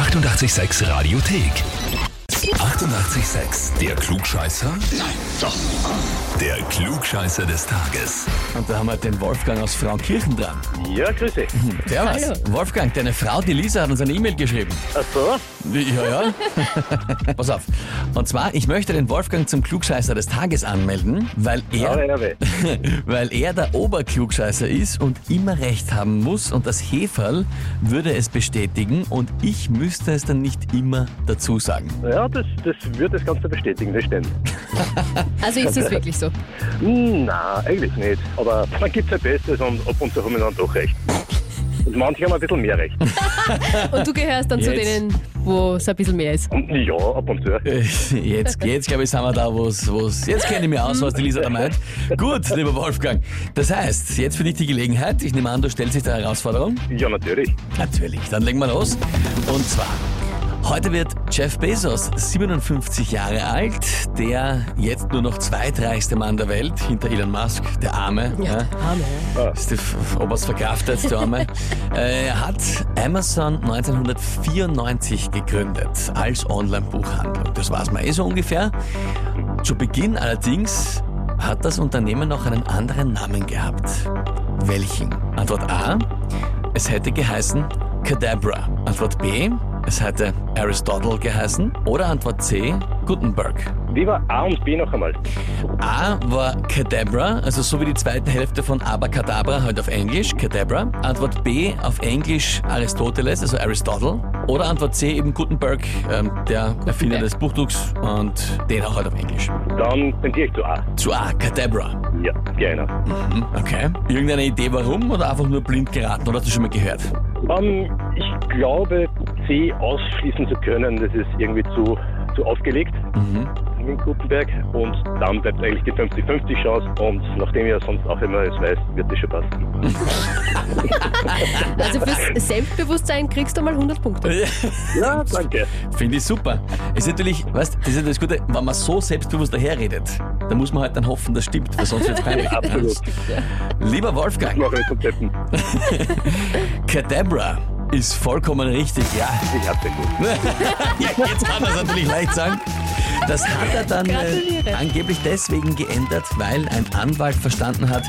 886 Radiothek. 88,6. Der Klugscheißer? Nein, doch. Der Klugscheißer des Tages. Und da haben wir den Wolfgang aus Frauenkirchen dran. Ja, grüße. Servus. Hallo. Wolfgang, deine Frau, die Lisa, hat uns eine E-Mail geschrieben. Ach so? Ja, ja. Pass auf. Und zwar, ich möchte den Wolfgang zum Klugscheißer des Tages anmelden, weil Ja, er, ja, weil er der Oberklugscheißer ist und immer recht haben muss und das Heferl würde es bestätigen und ich müsste es dann nicht immer dazu sagen. Ja, das, das wird das Ganze bestätigen, das stimmt. Also ist es wirklich so. Nein, eigentlich nicht. Aber man gibt sein Bestes und ab und zu haben wir dann doch recht. Und manche haben ein bisschen mehr recht. Und du gehörst dann zu Jetzt. denen, wo es ein bisschen mehr ist. Ja, ab und zu. Äh, Jetzt, jetzt glaube ich, sind wir da, wo es. Jetzt kenne ich mich aus, was die Lisa da meint. Gut, lieber Wolfgang. Das heißt, jetzt für dich die Gelegenheit. Ich nehme an, du stellst dich der Herausforderung. Ja, natürlich. Natürlich. Dann legen wir los. Und zwar. Heute wird Jeff Bezos 57 Jahre alt, der jetzt nur noch zweitreichste Mann der Welt, hinter Elon Musk, der Arme. Ja, ja. der Arme. ja. Ist die, ob er es verkraftet, der Arme. äh, er hat Amazon 1994 gegründet als Online-Buchhandlung. Das weiß man eh so ungefähr. Zu Beginn allerdings hat das Unternehmen noch einen anderen Namen gehabt. Welchen? Antwort A. Es hätte geheißen Cadabra. Antwort B. Es hätte Aristotle geheißen. Oder Antwort C. Gutenberg. Wie war A und B noch einmal? A war Cadabra, also so wie die zweite Hälfte von Abacadabra, halt auf Englisch, Cadabra. Antwort B auf Englisch Aristoteles, also Aristotle. Oder Antwort C eben Gutenberg, ähm, der Erfinder des Buchdrucks und den auch halt auf Englisch. Dann tendiere ich zu A. Zu A, Cadabra. Ja, genau. Mhm, okay. Irgendeine Idee warum oder einfach nur blind geraten oder hast du schon mal gehört? Ähm, ich glaube, C ausschließen zu können, das ist irgendwie zu, zu aufgelegt. Mhm. in Gutenberg und dann bleibt eigentlich die 50-50 Chance und nachdem ich ja sonst auch immer es weiß, wird das schon passen. Also fürs Selbstbewusstsein kriegst du mal 100 Punkte. Ja, danke. Finde ich super. Ist natürlich, weißt das ist ja das Gute, wenn man so selbstbewusst daherredet, dann muss man halt dann hoffen, das stimmt, weil sonst wird es peinlich. Absolut. Lieber Wolfgang, zum Tippen. Cadabra ist vollkommen richtig, ja. Ich hab's ja gut. jetzt kann er es natürlich leicht sagen. Das hat er dann äh, angeblich deswegen geändert, weil ein Anwalt verstanden hat,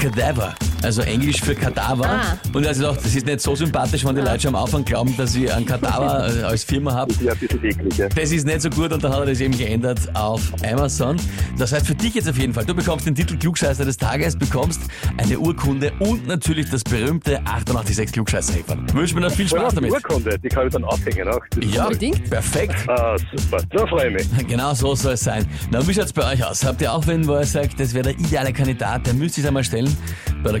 Cadaver, also Englisch für Kadaver. Ah. Und er hat gesagt, das ist nicht so sympathisch, wenn die Leute schon am Anfang glauben, dass ich einen Kadaver äh, als Firma habe. Ja, ein bisschen eklig, ja. Das ist nicht so gut und dann hat er das eben geändert auf Amazon. Das heißt für dich jetzt auf jeden Fall, du bekommst den Titel Klugscheißer des Tages, bekommst eine Urkunde und natürlich das berühmte 886 klugscheißer -Häferl. Wünsche mir noch viel Spaß die damit. Urkunde, die kann ich dann aufhängen auch. Das- Ja, Unbedingt. perfekt. Ah, super. Da freue ich mich. Genau so soll es sein. Na, wie schaut's bei euch aus? Habt ihr auch wen, wo ihr sagt, das wäre der ideale Kandidat, der müsste sich einmal stellen bei der